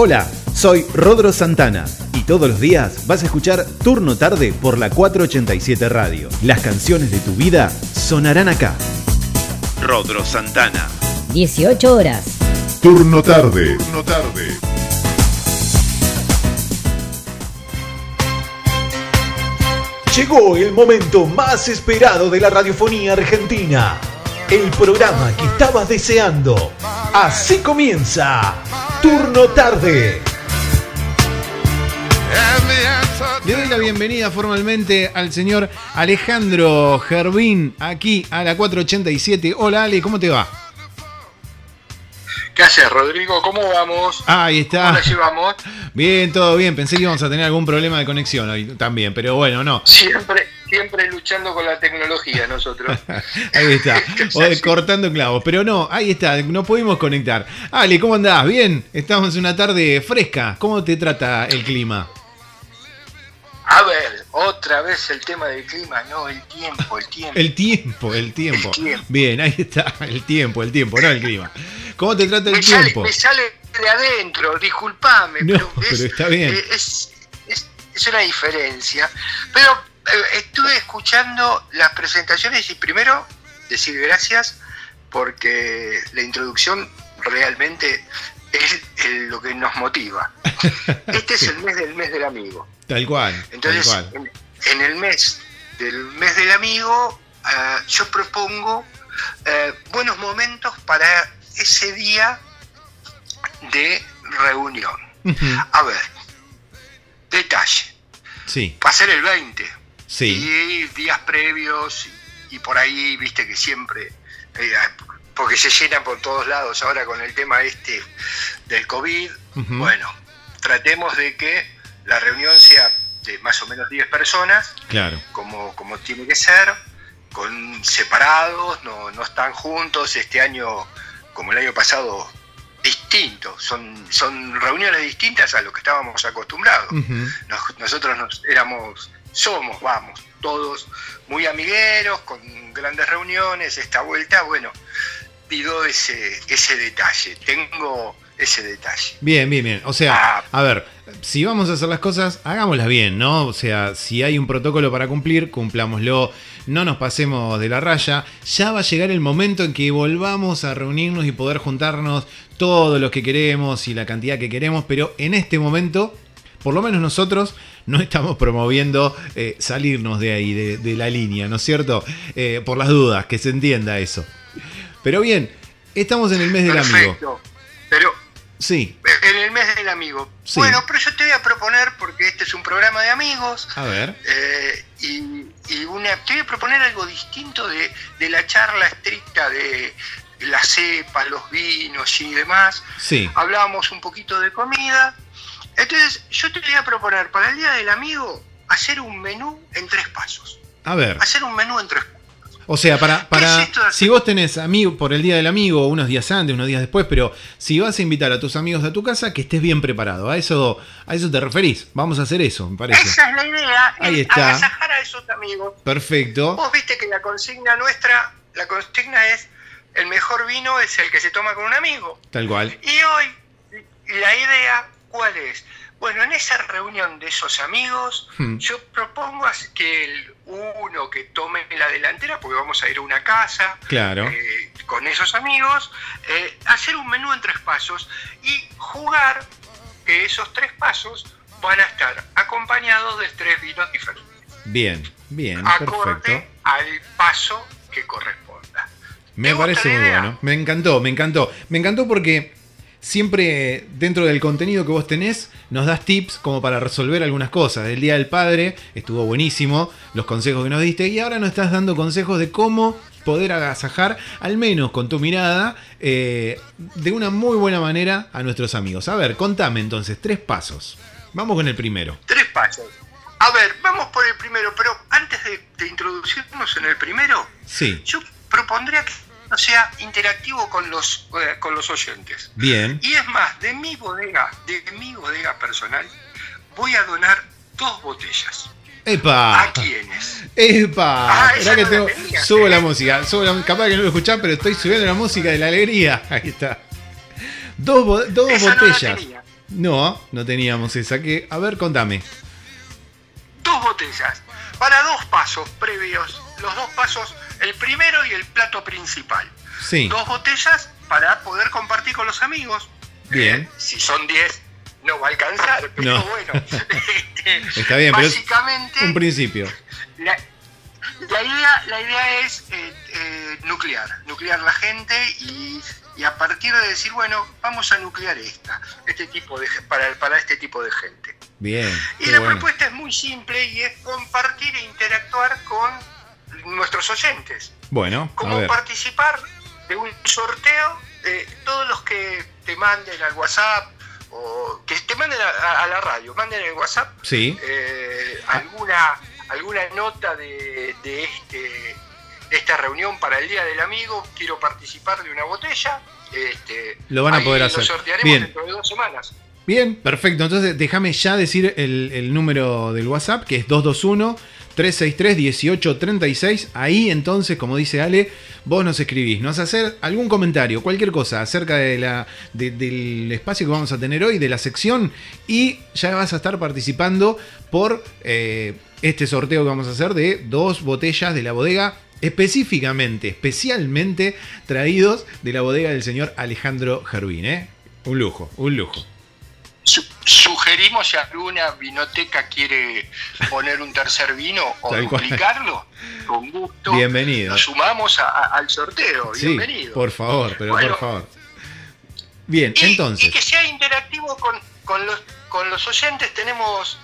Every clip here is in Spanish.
Hola, soy Rodro Santana y todos los días vas a escuchar Turno Tarde por la 487 Radio. Las canciones de tu vida sonarán acá. Rodro Santana. 18 horas. Turno Tarde. Turno Tarde. Llegó el momento más esperado de la radiofonía argentina. El programa que estabas deseando. Así comienza Turno Tarde. Le doy la bienvenida formalmente al señor Alejandro Gervín aquí a la 487. Hola Ale, ¿cómo te va? ¿Qué haces, Rodrigo? ¿Cómo vamos? Ahí está. ¿Cómo la llevamos? Bien, todo bien. Pensé que íbamos a tener algún problema de conexión hoy también, pero bueno, no. Siempre, siempre luchando con la tecnología nosotros. ahí está. O cortando clavos. Pero no, ahí está, no pudimos conectar. Ale, ¿cómo andás? Bien, estamos en una tarde fresca. ¿Cómo te trata el clima? A ver, otra vez el tema del clima, no, el tiempo, el tiempo. El tiempo, el tiempo. El tiempo. Bien, ahí está, el tiempo, el tiempo, no el clima. ¿Cómo te trata el me tiempo? Sale, me sale de adentro, disculpame. No, pero, pero es, está bien. eh, Es, es, es una diferencia. Pero estuve escuchando las presentaciones y primero decir gracias porque la introducción realmente es el- lo que nos motiva. Este es el mes del mes del amigo. Tal cual. Entonces, tal cual. en, en el mes del mes del amigo, eh, yo propongo eh, buenos momentos para ese día de reunión. A ver, detalle, Sí, va a ser el 20 sí. y días previos y, por ahí, viste que siempre, eh, porque se llenan por todos lados ahora con el tema este del COVID, bueno, tratemos de que la reunión sea de más o menos 10 personas, Claro. como, como tiene que ser, con separados, no, no están juntos, este año, como el año pasado, distinto, son, son reuniones distintas a lo que estábamos acostumbrados. Nos- nosotros nos éramos, somos, vamos, todos muy amigueros, con grandes reuniones, esta vuelta, bueno, pido ese, ese detalle, tengo ese detalle. Bien, bien, bien. O sea, Ah. a ver, si vamos a hacer las cosas, hagámoslas bien, ¿no? O sea, si hay un protocolo para cumplir, cumplámoslo. No nos pasemos de la raya. Ya va a llegar el momento en que volvamos a reunirnos y poder juntarnos todos los que queremos y la cantidad que queremos, pero en este momento, por lo menos nosotros, no estamos promoviendo eh, salirnos de ahí, de, de la línea, ¿no es cierto? Eh, por las dudas, que se entienda eso. Pero bien, estamos en el mes del amigo. Perfecto. Pero Sí, en el mes del amigo. Sí. Bueno, pero yo te voy a proponer, porque este es un programa de amigos, a ver. eh, y, y una, te voy a proponer algo distinto de, de la charla estricta de las cepas, los vinos y demás. Sí. Hablábamos un poquito de comida. Entonces, yo te voy a proponer para el Día del Amigo hacer un menú en tres pasos. A ver. Hacer un menú en tres pasos. O sea, para, para es si vos tenés amigo por el día del amigo, unos días antes, unos días después, pero si vas a invitar a tus amigos a tu casa, que estés bien preparado. A eso, a eso te referís. Vamos a hacer eso, me parece. Esa es la idea, Ahí es está. agasajar a esos amigos. Perfecto. Vos viste que la consigna nuestra, la consigna es el mejor vino es el que se toma con un amigo. Tal cual. Y hoy la idea, ¿cuál es? Bueno, en esa reunión de esos amigos, Hmm. yo propongo que el uno que tome la delantera, porque vamos a ir a una casa Claro. eh, con esos amigos, eh, hacer un menú en tres pasos y jugar que esos tres pasos van a estar acompañados de tres vinos diferentes Bien, bien, acorde perfecto. al paso que corresponda. Me ¿Te gusta parece muy bueno. Me encantó, me encantó. Me encantó porque siempre dentro del contenido que vos tenés nos das tips como para resolver algunas cosas. El Día del Padre estuvo buenísimo, los consejos que nos diste y ahora nos estás dando consejos de cómo poder agasajar, al menos con tu mirada, eh, de una muy buena manera a nuestros amigos. A ver, contame entonces, tres pasos. Vamos con el primero. Tres pasos. A ver, vamos por el primero, pero antes de, de introducirnos en el primero, Sí, yo propondría que sea interactivo con los, eh, con los oyentes. bien. Y es más, de mi bodega, de mi bodega personal, voy a donar dos botellas. ¡Epa! ¿A quiénes? ¡Epa! Ah, esa que no tengo- la tenía, subo ¿eh? la música. Subo la- capaz que no lo escuchás, pero estoy subiendo la música de la alegría. Ahí está. Dos, bo- dos Esa no botellas. tenía. No, no teníamos esa. Que, a ver, contame. Dos botellas para dos pasos previos. Los dos pasos, el primero y el plato principal. Sí. Dos botellas para poder compartir con los amigos. Bien. Eh, si son 10, no va a alcanzar, pero No. bueno. este, Está bien, pero es básicamente, un principio. la, la idea, la idea es eh, eh, nuclear, nuclear la gente y, y a partir de decir, bueno, vamos a nuclear esta, este tipo de para, para este tipo de gente. Bien. Y la bueno. propuesta es muy simple y es compartir e interactuar con nuestros oyentes. Bueno, a ver. participar de un sorteo de todos los que te manden al WhatsApp o que te manden a, a la radio, manden el WhatsApp Sí. eh, alguna alguna nota de, de este de esta reunión para el Día del Amigo, quiero participar de una botella. Este, Lo van a poder lo hacer. sortearemos Bien. dentro de dos semanas. Bien, perfecto. Entonces déjame ya decir el, el número del WhatsApp, que es 221-363-1836. Ahí entonces, como dice Ale, vos nos escribís, nos hacer algún comentario, cualquier cosa acerca de la, de- del espacio que vamos a tener hoy, de la sección, y ya vas a estar participando por eh, este sorteo que vamos a hacer de dos botellas de la bodega. Específicamente, especialmente traídos de la bodega del señor Alejandro Gervín, ¿eh? Un lujo, un lujo. Su- sugerimos si alguna vinoteca quiere poner un tercer vino o duplicarlo, con gusto. Bienvenido. Nos sumamos a- a- al sorteo. Sí, Bienvenido. por favor, pero Bueno. por favor. Bien, Y- entonces. Y que sea interactivo con, con los, con los oyentes. Tenemos,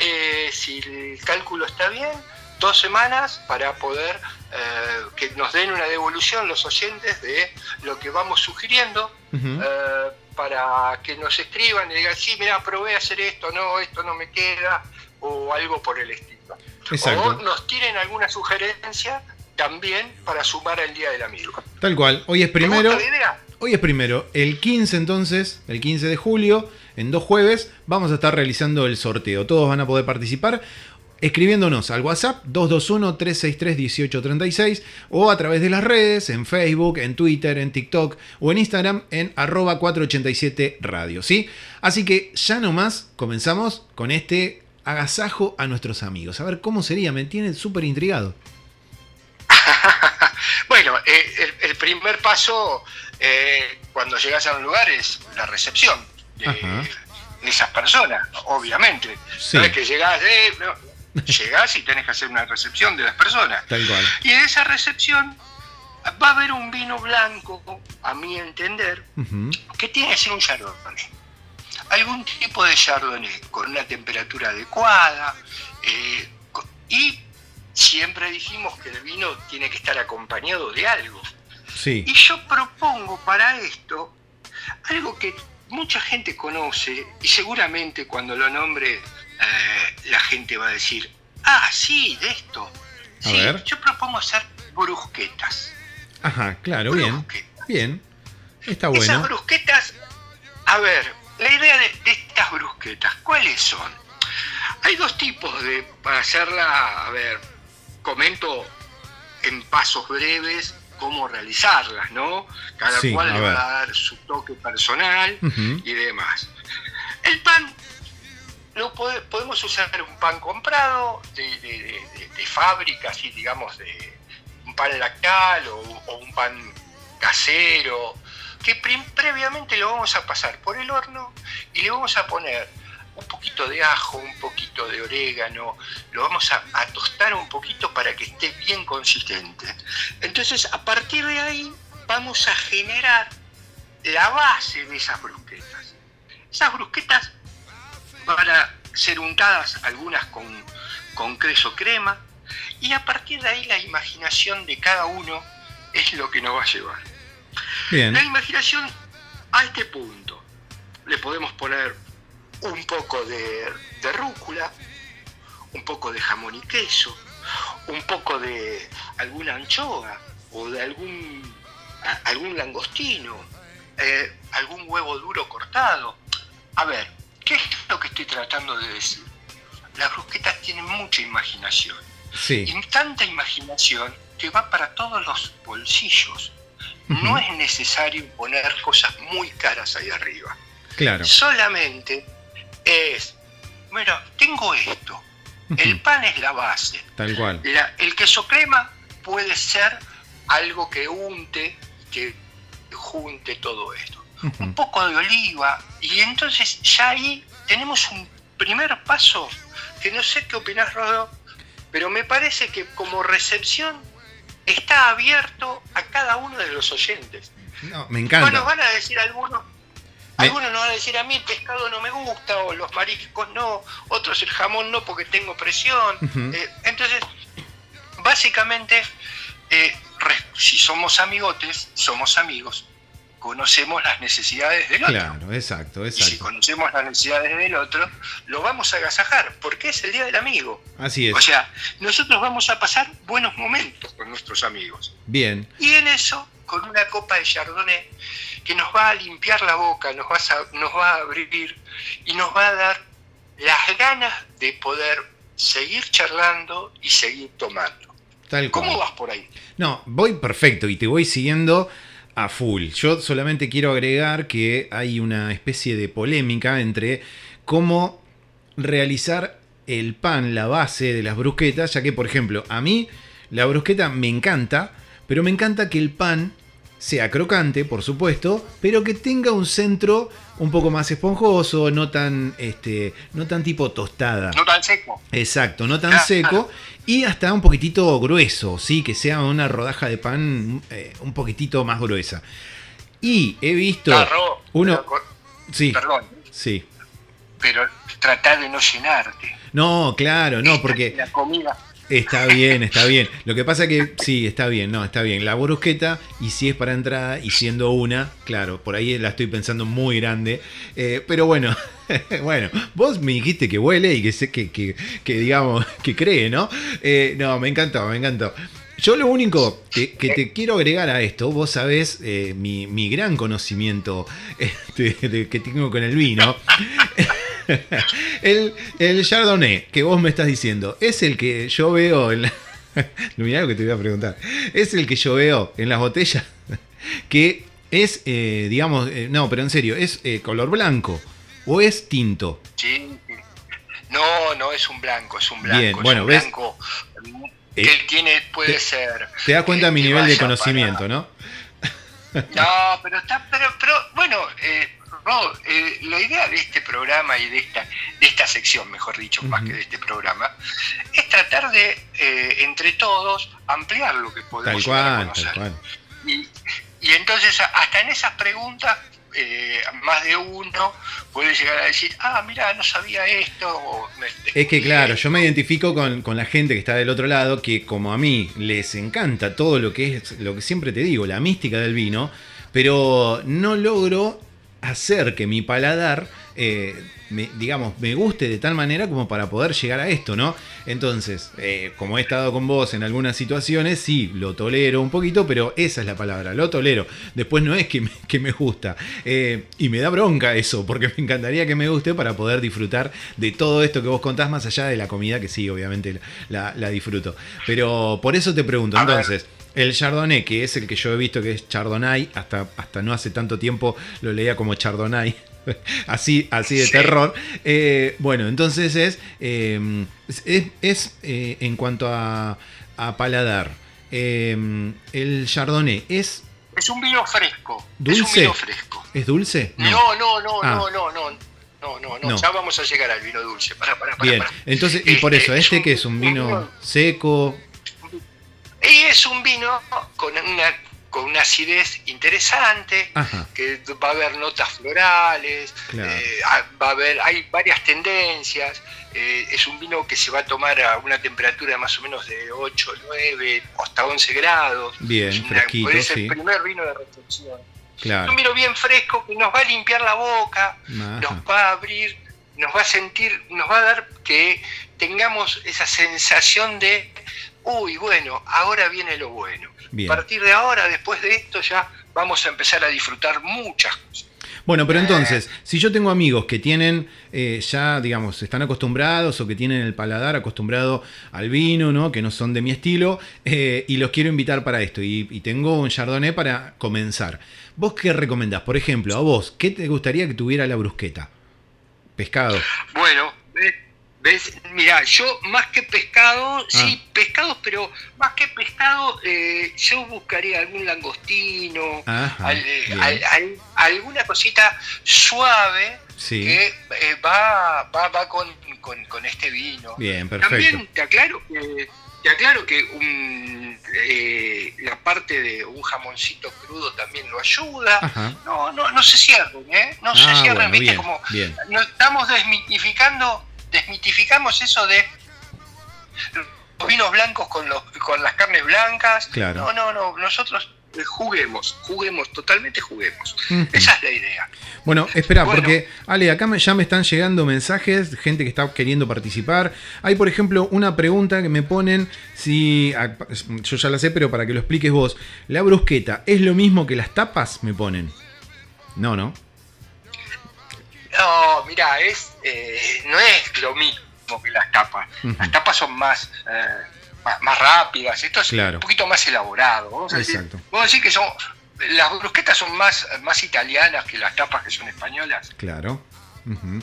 eh, si el cálculo está bien, dos semanas para poder eh, que nos den una devolución los oyentes de lo que vamos sugiriendo. Eh, para que nos escriban y digan, sí, mira, probé a hacer esto, no, esto no me queda, o algo por el estilo. O Exacto. nos tienen alguna sugerencia también para sumar al Día del Amigo. Tal cual. Hoy es ¿Te primero. gusta la idea? Hoy es primero. El 15 entonces, el 15 de julio, en dos jueves, vamos a estar realizando el sorteo. Todos van a poder participar escribiéndonos al WhatsApp 221-363-1836 o a través de las redes, en Facebook, en Twitter, en TikTok o en Instagram en arroba 487 radio, ¿sí? Así que ya nomás comenzamos con este agasajo a nuestros amigos. A ver cómo sería, me tiene súper intrigado. Bueno, eh, el, el primer paso eh, cuando llegas a un lugar es la recepción de, esas personas, obviamente. Sí. No es que llegás, eh, no, llegás y tenés que hacer una recepción de las personas. Tal cual. Y en esa recepción va a haber un vino blanco, a mi entender, que tiene que ser un chardonnay. Algún tipo de chardonnay con una temperatura adecuada. eh, y siempre dijimos que el vino tiene que estar acompañado de algo. Sí. Y yo propongo para esto algo que mucha gente conoce y seguramente cuando lo nombre eh, la gente va a decir, ah, sí, de esto. A Sí, ver. yo propongo hacer brusquetas. Ajá, claro, bien. Brusquetas. Bien. Está Esas bueno. brusquetas, a ver, la idea de, de estas brusquetas, ¿cuáles son? Hay dos tipos de para hacerla, a ver, comento en pasos breves cómo realizarlas, ¿no? Cada Sí, cual le va a dar su toque personal y demás. El pan, pode- podemos usar un pan comprado de, fábrica, así digamos, de un pan lactal o, un pan casero, que previamente lo vamos a pasar por el horno y le vamos a poner un poquito de ajo, un poquito de orégano, lo vamos a tostar un poquito para que esté bien consistente. Entonces, a partir de ahí, vamos a generar la base de esas brusquetas. Esas brusquetas van a ser untadas algunas con, con queso crema y a partir de ahí la imaginación de cada uno es lo que nos va a llevar. Bien. La imaginación a este punto le podemos poner un poco de, de rúcula, un poco de jamón y queso, un poco de alguna anchoa o de algún, a- algún langostino, eh, algún huevo duro cortado. A ver, tratando de decir? Las brusquetas tienen mucha imaginación. Sí. Y tanta imaginación que va para todos los bolsillos. No es necesario poner cosas muy caras ahí arriba. Claro. Solamente es, bueno, tengo esto. El pan es la base. Tal cual. La- el queso crema puede ser algo que unte, que junte todo esto. Un poco de oliva. Y entonces ya ahí tenemos un primer paso que no sé qué opinás, Rodo, pero me parece que como recepción está abierto a cada uno de los oyentes. No, me Bueno, encanta. van a decir algunos, algunos nos van a decir a mí el pescado no me gusta, o los mariscos no, otros el jamón no porque tengo presión. Eh, entonces, básicamente, eh, si somos amigotes, somos amigos, conocemos las necesidades del otro. Claro, exacto, Y si exacto. conocemos las necesidades del otro, lo vamos a agasajar, porque es el Día del Amigo. Así es. O sea, nosotros vamos a pasar buenos momentos con nuestros amigos. Bien. Y en eso, con una copa de Chardonnay que nos va a limpiar la boca, nos va a, nos va a abrir y nos va a dar las ganas de poder seguir charlando y seguir tomando. Tal cual. ¿Cómo vas por ahí? No, voy perfecto y te voy siguiendo a full. Yo solamente quiero agregar que hay una especie de polémica entre cómo realizar el pan, la base de las brusquetas, ya que, por ejemplo, a mí la brusqueta me encanta, pero me encanta que el pan sea crocante, por supuesto, pero que tenga un centro un poco más esponjoso, no tan, este, no tan tipo tostada. No tan seco. Exacto, no tan Claro. seco y hasta un poquitito grueso, sí, que sea una rodaja de pan eh, un poquitito más gruesa. Y he visto uno, pero sí, Perdón, sí. pero trata de no llenarte. No, claro, no, porque La comida. Está bien, está bien. Lo que pasa que sí, está bien, no, está bien. La brusqueta, y si es para entrada, y siendo una, claro, por ahí la estoy pensando muy grande. eh, pero bueno, bueno, vos me dijiste que huele y que sé que, que, que, digamos, que cree, ¿no? Eh, no, me encantó, me encantó. Yo lo único que, te quiero agregar a esto, vos sabés eh, mi, mi gran conocimiento este, de- que tengo con el vino. el, el Chardonnay que vos me estás diciendo, es el que yo veo en la... Mirá lo que te voy a preguntar. Es el que yo veo en las botellas que es, eh, digamos, eh, no, pero en serio, es eh, color blanco o es tinto. Sí. No, no es un blanco, es un blanco. Bien, es bueno, un ¿ves? blanco que tiene, puede te- ser. Te das cuenta que- mi nivel de conocimiento, para- ¿no? No, pero está, pero, pero bueno, eh, eh, la idea de este programa y de esta, de esta sección, mejor dicho, más que de este programa, es tratar de, eh, entre todos, ampliar lo que Tal podemos a cual, conocer. tal cual. Y, y entonces, hasta en esas preguntas, eh, más de uno puede llegar a decir, ah, mira, no sabía esto. o Es que claro, yo me identifico con, con la gente que está del otro lado, que como a mí les encanta todo lo que es, lo que siempre te digo, la mística del vino, pero no logro hacer que mi paladar, eh, me- digamos, me guste de tal manera como para poder llegar a esto, ¿no? Entonces, eh, como he estado con vos en algunas situaciones, sí, lo tolero un poquito, pero esa es la palabra, lo tolero. Después no es que me, que me gusta. Eh, y me da bronca eso, porque me encantaría que me guste para poder disfrutar de todo esto que vos contás, más allá de la comida, que sí, obviamente la, la disfruto. Pero por eso te pregunto, entonces, el Chardonnay, que es el que yo he visto que es Chardonnay, hasta, hasta no hace tanto tiempo lo leía como Chardonnay. Así, así de Sí. terror. Eh, bueno, entonces es, eh, es, es, eh, en cuanto a, a paladar. eh, el Chardonnay es, Es un vino fresco. Es un ¿Dulce? vino fresco. ¿es dulce? No, no, no, Ah. no, no, no. No, no, no, No. ya vamos a llegar al vino dulce. Para, para, para, Bien, entonces, y por eso, Este, es este un- que es un vino vino- seco. Y es un vino con una, con una acidez interesante, Ajá, que va a haber notas florales, Claro. eh, va a haber, hay varias tendencias. eh, es un vino que se va a tomar a una temperatura más o menos de 8, 9, hasta 11 grados. Bien, Es una- es sí. el primer vino de recepción. Es claro. un vino bien fresco que nos va a limpiar la boca, Ajá. nos va a abrir, nos va a sentir, nos va a dar que tengamos esa sensación de, uy, bueno, ahora viene lo bueno. Bien. A partir de ahora, después de esto, ya vamos a empezar a disfrutar muchas cosas. Bueno, pero entonces, si yo tengo amigos que tienen eh, ya, digamos, están acostumbrados o que tienen el paladar acostumbrado al vino, ¿no? Que no son de mi estilo, eh, y los quiero invitar para esto, y, y tengo un chardonnay para comenzar. ¿Vos qué recomendás? Por ejemplo, a vos, ¿qué te gustaría que tuviera la brusqueta? Pescado. Bueno. ¿Ves? Mira, yo más que pescado, sí, Ah. pescados, pero más que pescado, eh, yo buscaría algún langostino, Ajá, al- bien. al- al- alguna cosita suave Sí. que eh, va, va, va con, con- con este vino. Bien, perfecto. También te aclaro que, te aclaro que un, eh, la parte de un jamoncito crudo también lo ayuda. Ajá. No, no, no se cierren, ¿eh? No se Ah, cierren, bueno, viste, bien, como bien. no estamos desmitificando, desmitificamos eso de los vinos blancos con los con las carnes blancas. Claro. No, no, no, nosotros juguemos, juguemos, totalmente juguemos. Esa es la idea. Bueno, espera, Bueno. porque Ale, acá me- ya me están llegando mensajes, gente que está queriendo participar. Hay, por ejemplo, una pregunta que me ponen, si ah, yo ya la sé, pero para que lo expliques vos. ¿La brusqueta es lo mismo que las tapas? Me ponen. No, no. No, mira, es eh, no es lo mismo que las tapas. Las tapas son más, eh, más, más rápidas, esto es Claro. un poquito más elaborado. Vamos a decir, Exacto. vamos a decir que son las brusquetas son más, más italianas que las tapas que son españolas. Claro. Ujú.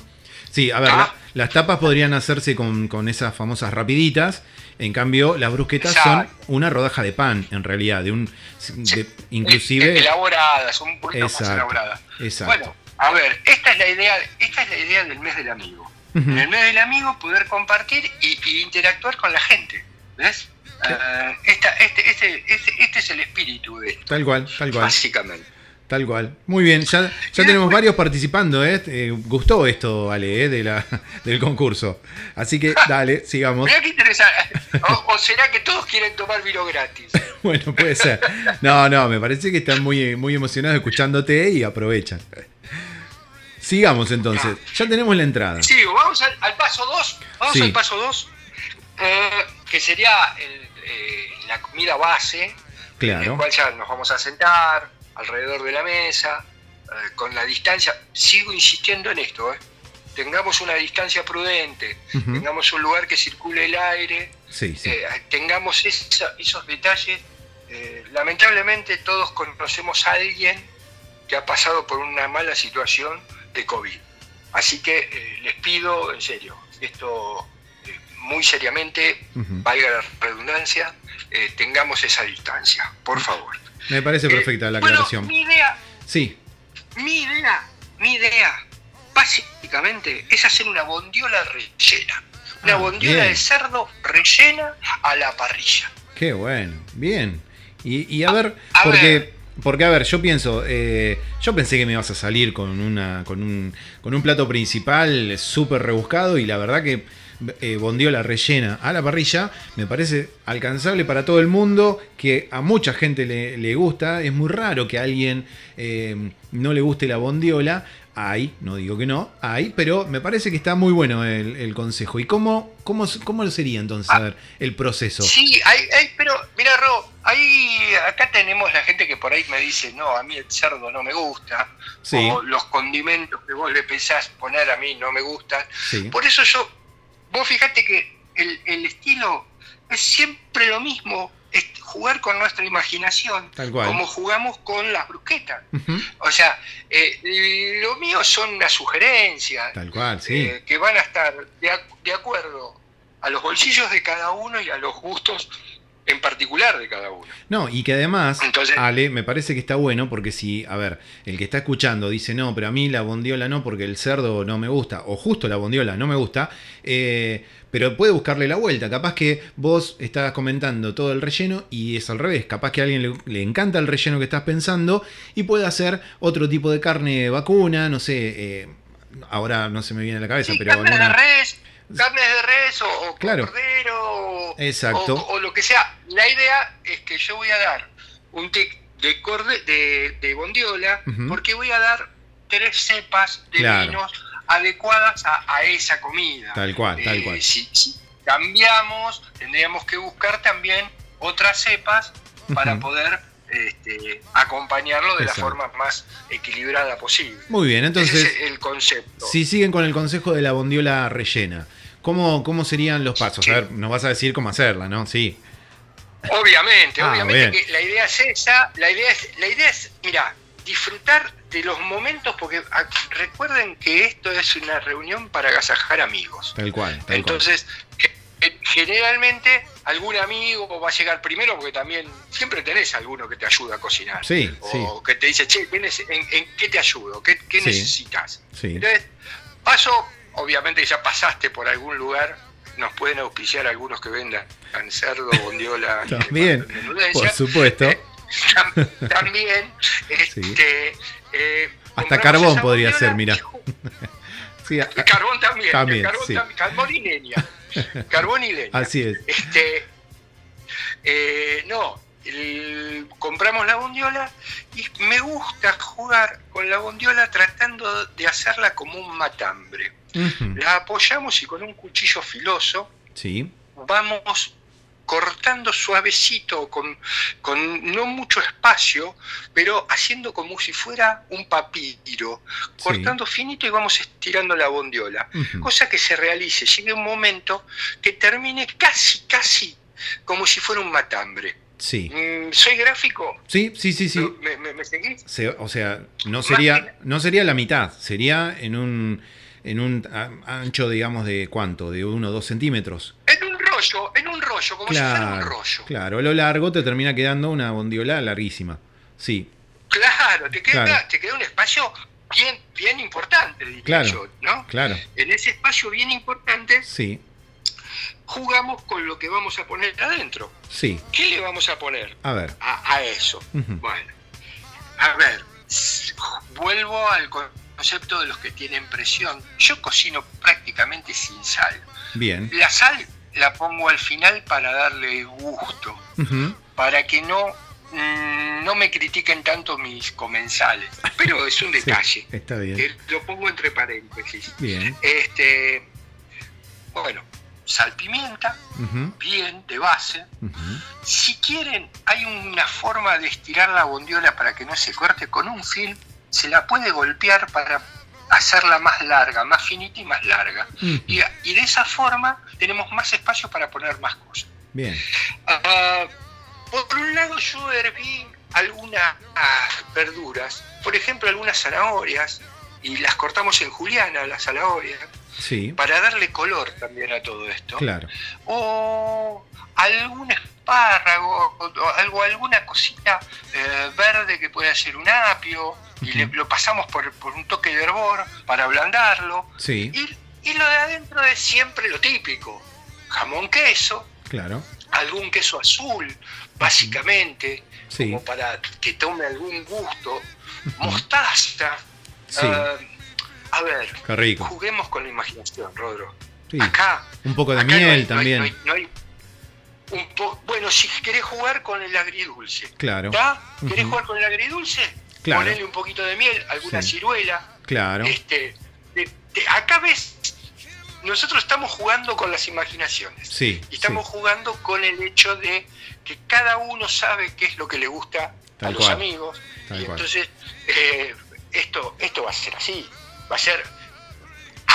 Sí, a ver, Ah. la- las tapas podrían hacerse con, con esas famosas rapiditas. En cambio, las brusquetas Exacto. son una rodaja de pan, en realidad, de un, de- inclusive. Elaboradas, un poquito Exacto, más elaboradas. exacto. Bueno, a ver, esta es la idea, esta es la idea del mes del amigo. Ujú. En el mes del amigo poder compartir y, y interactuar con la gente. ¿Ves? Eh, esta- este, este, este, este es el espíritu de esto, Tal cual, tal cual. básicamente. Tal cual. Muy bien, ya, ya tenemos después- varios participando, ¿eh? Eh, Gustó esto, Ale, ¿eh? de la, del concurso. Así que dale, sigamos. Mirá qué interesante. O, o será que todos quieren tomar vino gratis? Bueno, puede ser. No, no, me parece que están muy, muy emocionados escuchándote y aprovechan. Sigamos entonces. Ya tenemos la entrada. Sigo, vamos al, al paso 2. Vamos Sí. al paso 2. que sería el, eh, la comida base. En el Claro. cual ya nos vamos a sentar alrededor de la mesa, eh, con la distancia. Sigo insistiendo en esto, ¿eh? Tengamos una distancia prudente, tengamos un lugar que circule el aire, Sí, sí. eh, tengamos esa- esos detalles. Eh, lamentablemente todos conocemos a alguien que ha pasado por una mala situación de COVID. Así que eh, les pido, en serio, esto eh, muy seriamente, valga la redundancia, eh, tengamos esa distancia, por favor. Me parece perfecta la bueno, aclaración. mi idea, Sí. mi idea, mi idea, básicamente, es hacer una bondiola rellena. Una Ah, bondiola bien. de cerdo rellena a la parrilla. Qué bueno, bien. Y, y a ver, a porque, ver. Porque a ver, yo pienso, eh, yo pensé que me ibas a salir con una, con un, con un plato principal súper rebuscado y la verdad que eh, bondiola rellena a la parrilla me parece alcanzable para todo el mundo, que a mucha gente le, le gusta, es muy raro que a alguien eh, no le guste la bondiola. Hay, no digo que no, hay, pero me parece que está muy bueno el, el consejo. ¿Y cómo, cómo, cómo sería entonces a ver, el proceso? Sí, hay, hay- pero mira, Ro, ahí acá tenemos la gente que por ahí me dice, no, a mí el cerdo no me gusta, Sí. o los condimentos que vos le pensás poner a mí no me gustan. Sí. Por eso yo, vos fíjate que el, el estilo es siempre lo mismo, es jugar con nuestra imaginación, Tal cual. como jugamos con las brusquetas. O sea, eh, lo mío son unas sugerencias Tal cual, sí. eh, que van a estar de, ac- de acuerdo a los bolsillos de cada uno y a los gustos en particular de cada uno. No, y que además, Entonces- Ale, me parece que está bueno porque si, a ver, el que está escuchando dice, no, pero a mí la bondiola no porque el cerdo no me gusta, o justo la bondiola no me gusta, eh, pero puede buscarle la vuelta. Capaz que vos estás comentando todo el relleno y es al revés. Capaz que a alguien le, le encanta el relleno que estás pensando y puede hacer otro tipo de carne vacuna, no sé, eh, ahora no se me viene a la cabeza, Sí, pero carnes de res, carnes de res o, o Claro. cordero o, Exacto. o- o lo que sea. La idea es que yo voy a dar un tic de, corde, de, de bondiola porque voy a dar tres cepas de Claro. vinos adecuadas a, a esa comida. Tal cual, tal Eh, cual. Si, si cambiamos, tendríamos que buscar también otras cepas para poder este, acompañarlo de Exacto. la forma más equilibrada posible. Muy bien, entonces, Ese es el concepto. si siguen con el consejo de la bondiola rellena, ¿cómo, cómo serían los pasos? A ver, nos vas a decir cómo hacerla, ¿no? Sí. Obviamente, Ah, obviamente bien. que la idea es esa, la idea es, la idea es, mira, disfrutar de los momentos, porque ah, recuerden que esto es una reunión para agasajar amigos. Tal cual. Tal Entonces, ge- ge- generalmente algún amigo va a llegar primero porque también siempre tenés alguno que te ayuda a cocinar. Sí, o que te dice, che, ¿qué nece- en, en qué te ayudo? ¿Qué, qué Sí. necesitas? cual. Sí. Entonces, paso, obviamente ya pasaste por algún lugar, nos pueden auspiciar algunos que vendan cerdo, bondiola, También, por supuesto. Tam- También, este, eh, Hasta carbón podría ser, mira. Sí, a- carbón también, También, carbón, sí. carbón y leña. Carbón y leña. así es. Este, eh, no, el- compramos la bondiola y me gusta jugar con la bondiola tratando de hacerla como un matambre. La apoyamos y con un cuchillo filoso Sí. vamos cortando suavecito, con, con no mucho espacio, pero haciendo como si fuera un papiro, Sí. cortando finito y vamos estirando la bondiola. Cosa que se realice, llegue un momento que termine casi, casi como si fuera un matambre. Sí. Mm, ¿Soy gráfico? Sí, sí, sí, sí. ¿Me, me- me seguís? Se- o sea, no sería, no sería la mitad, sería en un, en un ancho, digamos, de cuánto, de uno o dos centímetros. En un rollo, en un rollo, como si fuera un Claro, rollo. claro, a lo largo te termina quedando una bondiola larguísima. Sí, Claro, te queda, Claro. te queda un espacio bien, bien importante, diría Claro. yo, ¿no? claro, En ese espacio bien importante sí, jugamos con lo que vamos a poner adentro. sí. ¿Qué le vamos a poner A ver. a, a eso? Bueno, a ver, vuelvo al concepto de los que tienen presión. Yo cocino prácticamente sin sal. Bien. La sal la pongo al final para darle gusto, para que no, mm, no me critiquen tanto mis comensales. Pero es un Sí, detalle. está bien. que lo pongo entre paréntesis. Bien. Este, bueno, sal pimienta, Ujú, bien, de base. Si quieren, hay una forma de estirar la bondiola para que no se corte con un film, se la puede golpear para hacerla más larga, más finita y más larga. Y, y de esa forma tenemos más espacio para poner más cosas. Bien. Ah, por un lado yo herví algunas verduras, por ejemplo algunas zanahorias, y las cortamos en juliana, las zanahorias, Sí, para darle color también a todo esto. claro. O algún espárrago, o algo, alguna cosita eh, verde que pueda ser un apio, y le- lo pasamos por, por un toque de hervor para ablandarlo. Sí, Y, y lo de adentro es siempre lo típico, jamón queso, claro. algún queso azul, básicamente, Sí, como para que tome algún gusto, mostaza. sí. ah, a ver, Qué rico. juguemos con la imaginación, Rodro. Sí. Acá, Un poco de miel hay- no hay- también. no hay- no hay un po- bueno, si querés jugar con el agridulce, Claro, ¿está? ¿Querés jugar con el agridulce? Claro. Ponele un poquito de miel, alguna Sí. ciruela. claro. Este, de- de- acá ves, nosotros estamos jugando con las imaginaciones. Sí, Y estamos jugando con el hecho de que cada uno sabe qué es lo que le gusta Tal a los amigos. tal y cual. entonces, eh, esto, esto va a ser así. Va a ser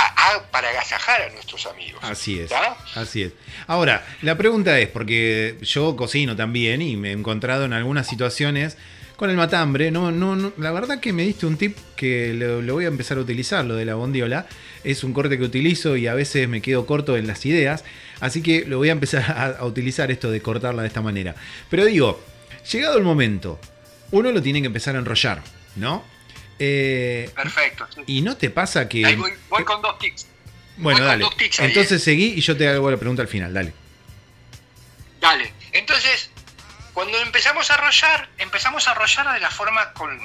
a- a- para agasajar a nuestros amigos. Así es. Así es. Ahora, la pregunta es, porque yo cocino también y me he encontrado en algunas situaciones con el matambre. No, no, no, la verdad que me diste un tip que lo, lo voy a empezar a utilizar, lo de la bondiola. Es un corte que utilizo y a veces me quedo corto en las ideas. Así que lo voy a empezar a, a utilizar esto de cortarla de esta manera. Pero digo, llegado el momento, uno lo tiene que empezar a enrollar, ¿no? Eh, Perfecto. sí. y no te pasa que... Ahí voy, voy con dos tics. Bueno, voy con dale. dos tics ahí, Entonces seguí y yo te hago la pregunta al final, dale. Dale. Entonces, cuando empezamos a arrollar, empezamos a arrollar de la forma con,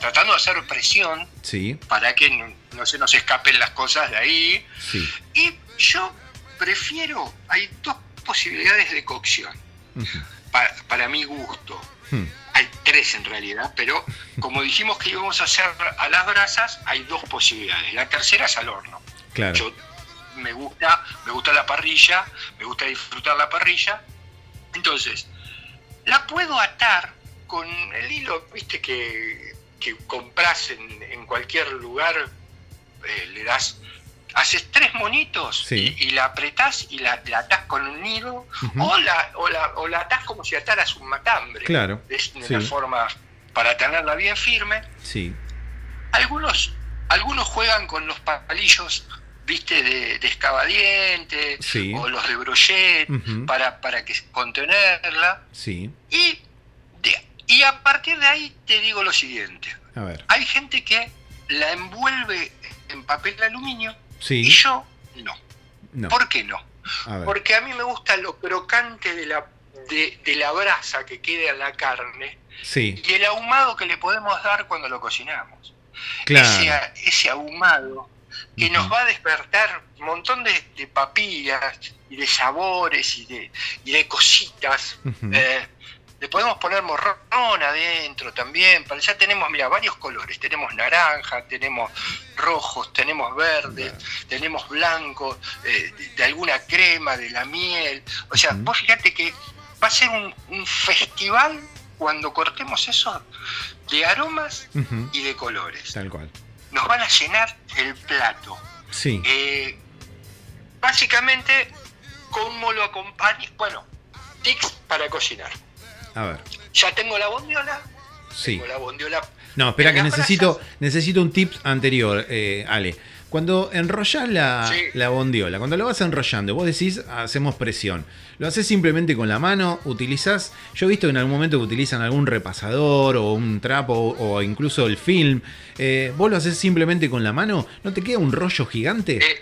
tratando de hacer presión Sí, para que no, no se nos escapen las cosas de ahí. sí. Y yo prefiero, hay dos posibilidades de cocción, para, para mi gusto. Hmm. Hay tres en realidad, pero como dijimos que íbamos a hacer a las brasas, hay dos posibilidades. La tercera es al horno. Claro. Yo me gusta, me gusta la parrilla, me gusta disfrutar la parrilla. Entonces, la puedo atar con el hilo, viste, que, que compras en, en cualquier lugar, eh, le das, haces tres monitos Sí. y, y la apretás y la, la atás con un Ujú. o, la, o, la, o la atás como si ataras un matambre. Claro, Es una sí. forma para tenerla bien firme. Sí. Algunos, algunos juegan con los palillos, viste, de, de escabadiente, Sí. o los de brochet, para, para que contenerla. Sí. Y, de- y a partir de ahí te digo lo siguiente. A ver. Hay gente que la envuelve en papel de aluminio y yo no. No. ¿Por qué no? A. Porque a mí me gusta lo crocante de la, de, de la brasa que queda en la carne Sí. y el ahumado que le podemos dar cuando lo cocinamos. Claro. Ese, ese ahumado que nos va a despertar un montón de, de papillas y de sabores y de, y de cositas. Eh, le podemos poner morrón adentro también, pero ya tenemos, mira, varios colores. Tenemos naranja, tenemos rojos, tenemos verdes, tenemos blancos, eh, de, de alguna crema, de la miel. O sea, vos fíjate que va a ser un, un festival cuando cortemos eso de aromas y de colores. Tal cual. Nos van a llenar el plato. Sí. Eh, básicamente, ¿cómo lo acompaña? Bueno, tics para cocinar. A ver. Ya tengo la bondiola. Sí. Tengo la bondiola. No, espera que necesito, necesito un tip anterior, eh, Ale. Cuando enrollas la, Sí. la bondiola, cuando lo vas enrollando, vos decís, hacemos presión. ¿Lo haces simplemente con la mano? ¿Utilizás? Yo he visto en algún momento que utilizan algún repasador o un trapo o, o incluso el film. Eh, ¿Vos lo haces simplemente con la mano? ¿No te queda un rollo gigante? Eh,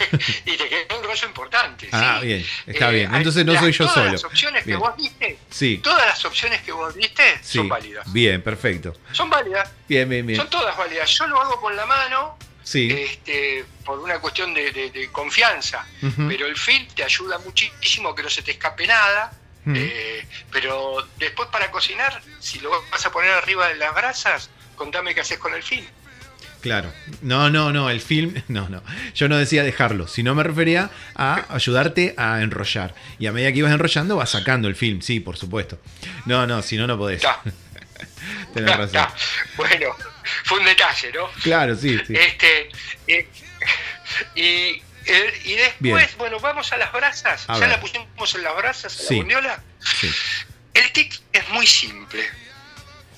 y te queda un rollo importante. ah, sí. bien, está Eh, bien. Entonces no las- soy yo todas solo. Las opciones Bien. que vos diste, Sí, todas las opciones que vos diste sí. son válidas. Bien, perfecto. Son válidas, Bien, bien, bien. son todas válidas. Yo lo hago con la mano Sí. este, por una cuestión de, de- de confianza. Pero el film te ayuda muchísimo que no se te escape nada. Eh, pero después para cocinar, si lo vas a poner arriba de las brasas, contame qué haces con el film. Claro. No, no, no, el film, no, no. Yo no decía dejarlo, sino me refería a ayudarte a enrollar. Y a medida que ibas enrollando, vas sacando el film, sí, por supuesto. No, no, si no, no podés. Tenés razón. Bueno, fue un detalle, ¿no? Claro, sí, sí. Este, eh, y, eh, y después, Bien. bueno, vamos a las brasas. A ya ver. la pusimos en las brasas, a Sí. la bondiola. sí. El tic es muy simple.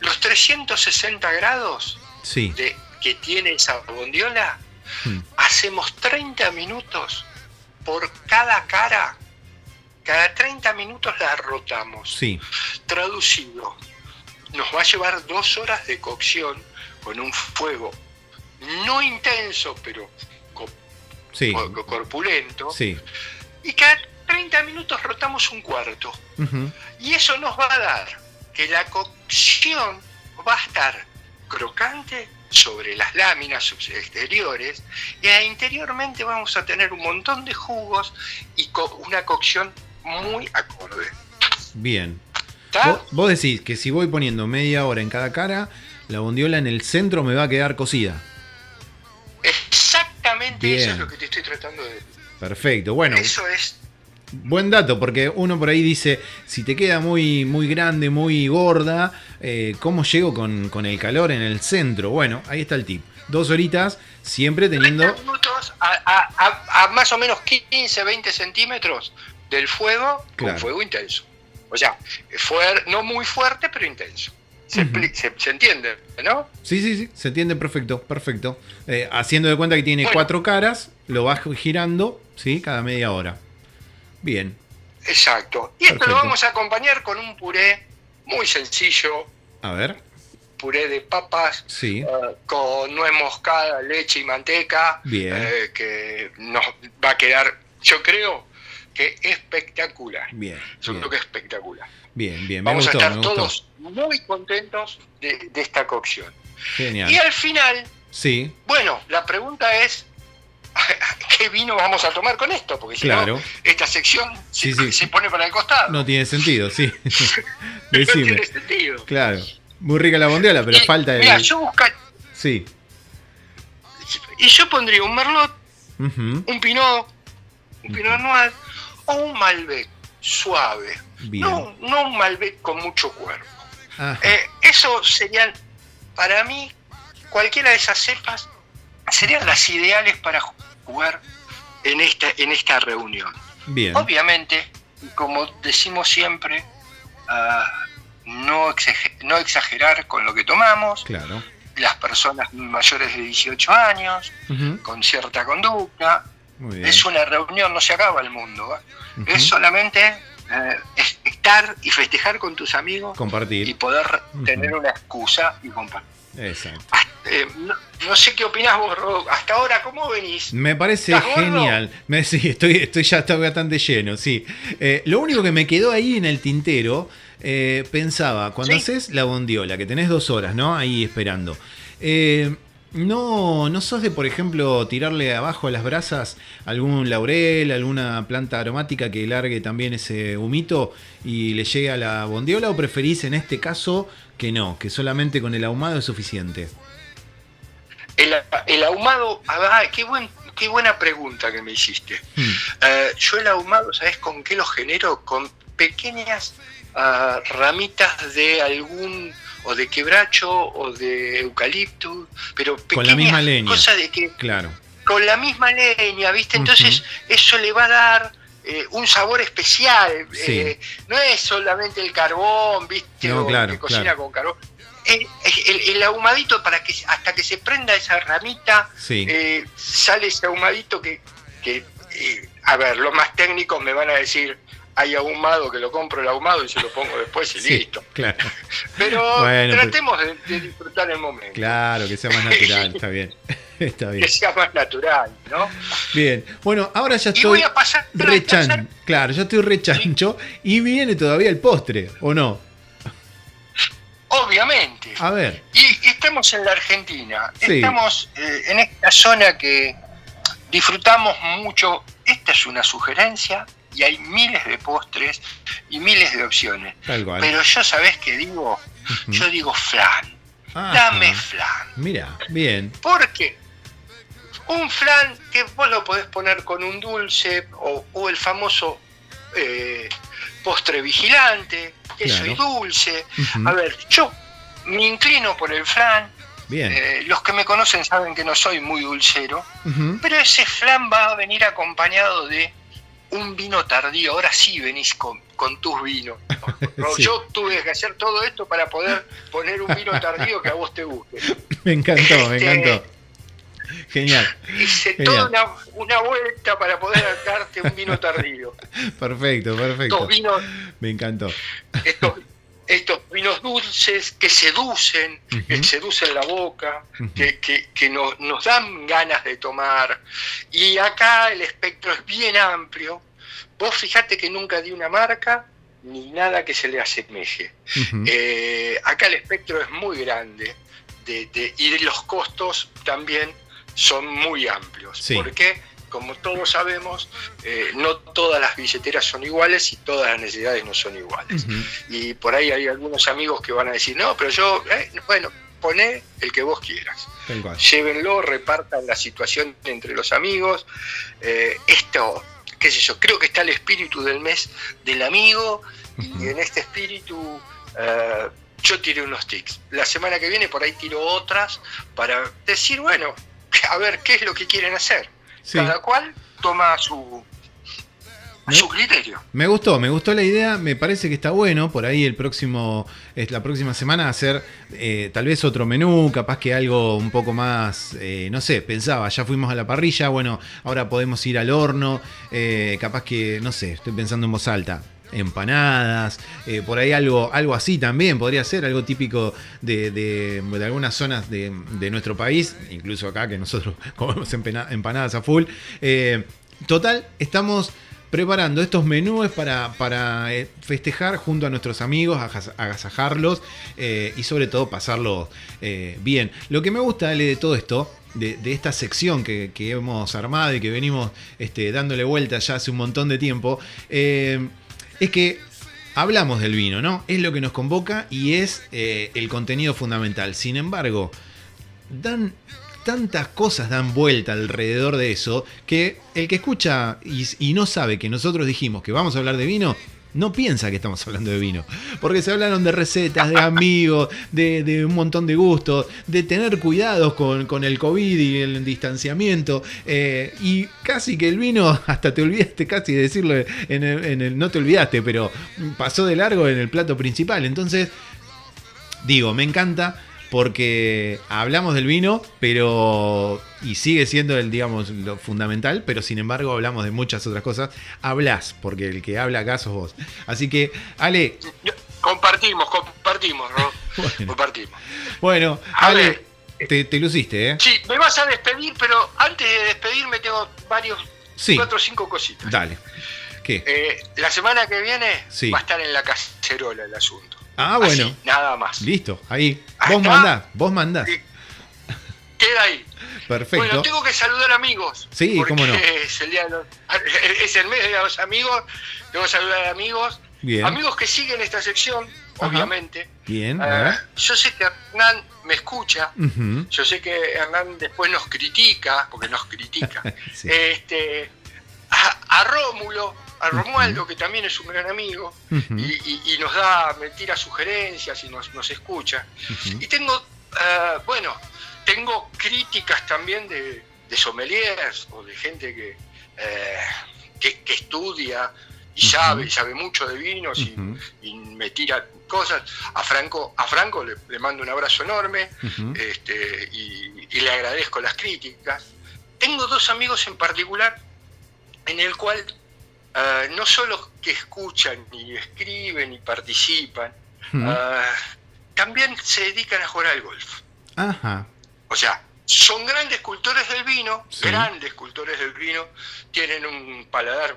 Los 360 grados Sí. de, que tiene esa bondiola, Mm. hacemos 30 minutos por cada cara. Cada 30 minutos la rotamos. Sí. Traducido, nos va a llevar dos horas de cocción con un fuego no intenso, pero co- Sí. co- corpulento. Sí. Y cada 30 minutos rotamos un cuarto. Y eso nos va a dar que la cocción va a estar crocante sobre las láminas exteriores y interiormente vamos a tener un montón de jugos y co- una cocción muy acorde. Bien. ¿Está? Vos, vos decís que si voy poniendo media hora en cada cara, la bondiola en el centro me va a quedar cocida. Exactamente Bien. eso es lo que te estoy tratando de Perfecto. Bueno, Eso es Buen dato, porque uno por ahí dice, si te queda muy, muy grande, muy gorda, eh, ¿cómo llego con, con el calor en el centro? Bueno, ahí está el tip. Dos horitas, siempre 30 teniendo... minutos a, a- a- a más o menos 15, 20 centímetros del fuego Claro. con fuego intenso. O sea, fuer- no muy fuerte, pero intenso. Se, se- se entiende, ¿no? Sí, sí, sí, se entiende perfecto, perfecto. Eh, haciendo de cuenta que tiene Bueno. cuatro caras, lo vas girando, ¿sí? Cada media hora. Bien. Exacto. Y esto Perfecto. lo vamos a acompañar con un puré muy sencillo, A ver. puré de papas Sí. eh, con nuez moscada, leche y manteca, Bien. eh, que nos va a quedar, yo creo que espectacular. Bien. Yo Bien, creo que espectacular. bien. bien. Me Vamos gustó, a estar todos muy contentos de, de esta cocción. Genial. Y al final, Sí, bueno, la pregunta es, ¿qué vino vamos a tomar con esto? Porque si Claro. no, esta sección Sí, se, sí. se pone para el costado. no tiene sentido, sí. No tiene sentido. Claro. Muy rica la bondiola, pero Y, falta el... Mira, yo busca, Sí. y yo pondría un merlot, un pinot, un pinot noir o un malbec. suave. Bien. No, no un Malbec con mucho cuerpo. Eh, eso serían, para mí, cualquiera de esas cepas serían las ideales para jugar en esta, en esta reunión. Bien. Obviamente, como decimos siempre, no, exage- no exagerar con lo que tomamos, Claro. las personas mayores de 18 años, con cierta conducta. Muy bien. Es una reunión, no se acaba el mundo. ¿eh? Es solamente eh, es- estar y festejar con tus amigos y Compartir. poder Ujú. tener una excusa y compartir. Exacto. Ah, eh, no, no sé qué opinás vos, Rob. Hasta ahora, ¿cómo venís? Me parece genial. Me, sí, estoy, estoy ya estoy bastante lleno, sí. Eh, lo único que me quedó ahí en el tintero, eh, pensaba, cuando Sí. haces la bondiola, que tenés dos horas, ¿no? Ahí esperando. No, ¿No sos de, por ejemplo, tirarle abajo a las brasas algún laurel, alguna planta aromática que largue también ese humito y le llegue a la bondiola? ¿O preferís en este caso que no, que solamente con el ahumado es suficiente? El, el ahumado, ah, qué, buen, qué buena pregunta que me hiciste. Hmm, Eh, yo el ahumado, ¿sabes con qué lo genero? Con pequeñas ah, ramitas de algún, o de quebracho, o de eucalipto, pero Con la misma leña. cosas de que, claro. con la misma leña, ¿viste? Entonces eso le va a dar eh, un sabor especial. Sí. eh, no es solamente el carbón, ¿viste? No, O claro, que cocina claro. con carbón. El, el- el ahumadito para que hasta que se prenda esa ramita Sí. eh, sale ese ahumadito que, que, eh, a ver, los más técnicos me van a decir, hay ahumado que lo compro el ahumado y se lo pongo después y Sí, listo. claro. Pero Bueno, tratemos de, de disfrutar el momento, Claro, que sea más natural, está bien. Está bien. que sea más natural, ¿no? Bien. Bueno, ahora ya Y estoy voy a pasar rechan. Claro, ya estoy rechancho y viene todavía el postre, ¿o no? Obviamente. A ver. Y estamos en la Argentina, Sí. estamos eh, en esta zona que disfrutamos mucho. Esta es una sugerencia y hay miles de postres y miles de opciones. Pero yo, ¿sabés qué digo? Yo digo flan. Ajá. Dame flan. Mira, bien. ¿Por qué? Un flan que vos lo podés poner con un dulce o, o el famoso eh, postre vigilante, queso Claro. y dulce. A ver, yo me inclino por el flan. Bien. Eh, los que me conocen saben que no soy muy dulcero, pero ese flan va a venir acompañado de un vino tardío. Ahora sí venís con, con tus vinos. No, Sí. Yo tuve que hacer todo esto para poder poner un vino tardío que a vos te guste. Me encantó, me Este- encantó. Genial. Hice Genial. toda una, una vuelta para poder darte un vino tardío. Perfecto, perfecto. Estos vinos, Me encantó. estos, estos vinos dulces que seducen, que seducen la boca, que, que- que nos, nos dan ganas de tomar. Y acá el espectro es bien amplio. Vos fijate que nunca di una marca ni nada que se le asemeje. Eh, acá el espectro es muy grande de- de- y los costos también son muy amplios. Sí. Porque, como todos sabemos, eh, no todas las billeteras son iguales y todas las necesidades no son iguales. Y por ahí hay algunos amigos que van a decir, no, pero yo, eh, bueno, poné el que vos quieras. Llévenlo, repartan la situación entre los amigos. Eh, esto, qué sé yo, creo que está el espíritu del mes del amigo y en este espíritu yo tiré unos tics. La semana que viene por ahí tiro otras para decir, bueno, a ver qué es lo que quieren hacer. Sí. Cada cual toma su, su criterio. Me gustó, me gustó la idea, me parece que está bueno, por ahí el próximo, es la próxima semana hacer eh, tal vez otro menú, capaz que algo un poco más, eh, no sé, pensaba, ya fuimos a la parrilla, bueno, ahora podemos ir al horno, eh, capaz que, no sé, estoy pensando en voz alta, empanadas, eh, por ahí algo, algo así también, podría ser algo típico de, de- algunas zonas de, de nuestro país, incluso acá que nosotros comemos empanadas a full. Eh, total, estamos preparando estos menús para, para eh, festejar junto a nuestros amigos, agas- agasajarlos y sobre todo pasarlo eh, bien. Lo que me gusta de todo esto, de, esta sección que, hemos armado y que venimos este, dándole vuelta ya hace un montón de tiempo, es que hablamos del vino, ¿no? Es lo que nos convoca y es eh, el contenido fundamental. Sin embargo, dan tantas cosas dan vuelta alrededor de eso que el que escucha y, y no sabe que nosotros dijimos que vamos a hablar de vino, no piensa que estamos hablando de vino. Porque se hablaron de recetas, de amigos, de, un montón de gustos, de tener cuidados con, con el COVID y el distanciamiento. eh, y casi que el vino, hasta te olvidaste casi de decirlo en el- No te olvidaste, pero pasó de largo en el plato principal. Entonces, digo, me encanta porque hablamos del vino, pero. Y sigue siendo el, digamos, lo fundamental, pero sin embargo hablamos de muchas otras cosas. Hablas, porque el que habla acá sos vos. Así que, Ale, compartimos, compartimos, ¿no? Bueno. Compartimos. bueno, A Ale, ver. te, te luciste, ¿eh? Sí, me vas a despedir, pero antes de despedirme tengo varios, Sí. cuatro o cinco cositas. Dale. ¿Qué? Eh, la semana que viene Sí. va a estar en la cacerola el asunto. Ah, bueno. Así, nada más. Listo, ahí. Vos mandás, vos mandás. Queda ahí. Perfecto. Bueno, tengo que saludar amigos. Sí, cómo no. Es el día de los- es el mes de los amigos. Tengo que saludar a amigos. Bien. Amigos que siguen esta sección, Ajá. obviamente. Bien, a ver. yo sé que Hernán me escucha. Yo sé que Hernán después nos critica, porque nos critica. Sí. este, a, a Rómulo, a Romualdo, que también es un gran amigo, y, y- y nos da mentiras sugerencias y nos, nos escucha. Y tengo, eh, bueno, tengo críticas también de, de sommeliers o de gente que, eh, que, que estudia y sabe, sabe mucho de vinos y, me tira cosas. A Franco, a Franco le, le mando un abrazo enorme este, y le agradezco las críticas. Tengo dos amigos en particular en el cual eh, no solo que escuchan y escriben y participan, eh, también se dedican a jugar al golf. Ajá. O sea, son grandes cultores del vino, Sí. grandes cultores del vino, tienen un paladar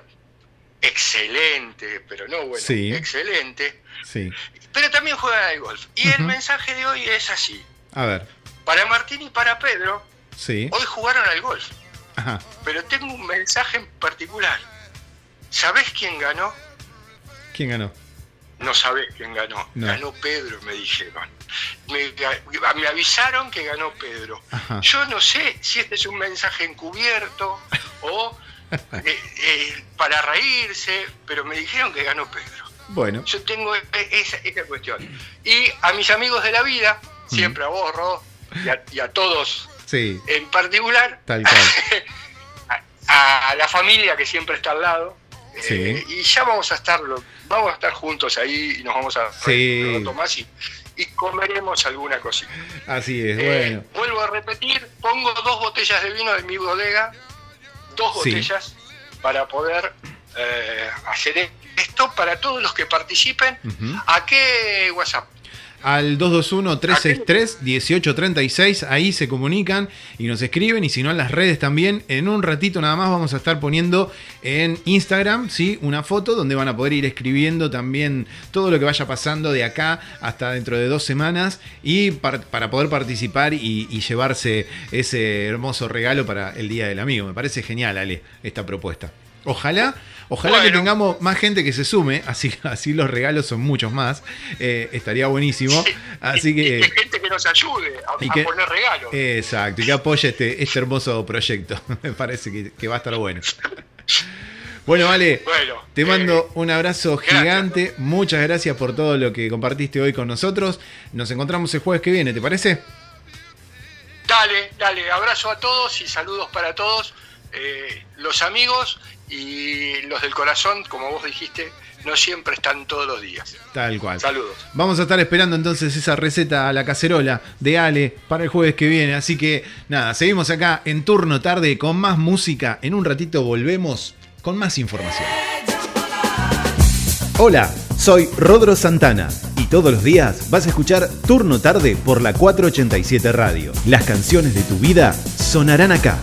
excelente, pero no bueno, Sí. excelente, Sí. pero también juegan al golf. Y el mensaje de hoy es así. A ver. Para Martín y para Pedro, Sí. hoy jugaron al golf, Ajá. pero tengo un mensaje en particular. ¿Sabés quién ganó? ¿Quién ganó? No sabés quién ganó. No. Ganó Pedro, me dijeron. Me, avisaron que ganó Pedro. Ajá. Yo no sé si este es un mensaje encubierto o eh, eh, para reírse, pero me dijeron que ganó Pedro. Bueno. Yo tengo e- esa, esa cuestión. Y a mis amigos de la vida, siempre a vos, Ro, y a, y a todos Sí. en particular, Tal cual. a, a la familia que siempre está al lado. Sí. eh, y ya vamos a estar vamos a estar juntos ahí y nos vamos a Sí. reír un rato más y, y comeremos alguna cosita. Así es. Eh, Bueno. vuelvo a repetir, pongo dos botellas de vino de mi bodega, dos Sí. botellas para poder eh, hacer esto para todos los que participen. ¿A qué WhatsApp? Al 221-363-1836, ahí se comunican y nos escriben, y si no en las redes también. En un ratito nada más vamos a estar poniendo en Instagram, ¿sí? Una foto donde van a poder ir escribiendo también todo lo que vaya pasando de acá hasta dentro de dos semanas y par- para poder participar y, y llevarse ese hermoso regalo para el Día del Amigo. Me parece genial, Ale, esta propuesta. Ojalá, ojalá que tengamos más gente que se sume, así, así los regalos son muchos más. Eh, estaría buenísimo. Así Y que. que gente que nos ayude a, Y a que- poner regalos. Exacto, y que apoye este, este hermoso proyecto. Me parece que, que va a estar bueno. Bueno, vale. bueno, Te eh, mando un abrazo gracias, gigante. Muchas gracias por todo lo que compartiste hoy con nosotros. Nos encontramos el jueves que viene, ¿te parece? Dale, dale, abrazo a todos y saludos para todos. Eh, los amigos y los del corazón, como vos dijiste, no siempre están todos los días. Tal cual. Saludos. Vamos a estar esperando entonces esa receta a la cacerola de Ale para el jueves que viene. Así que nada, seguimos acá en turno tarde con más música. En un ratito volvemos con más información. Hola, soy Rodro Santana y todos los días vas a escuchar Turno Tarde por la 487 Radio. Las canciones de tu vida sonarán acá.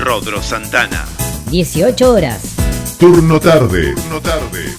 Rodro Santana. 18 horas. Turno tarde. Turno tarde.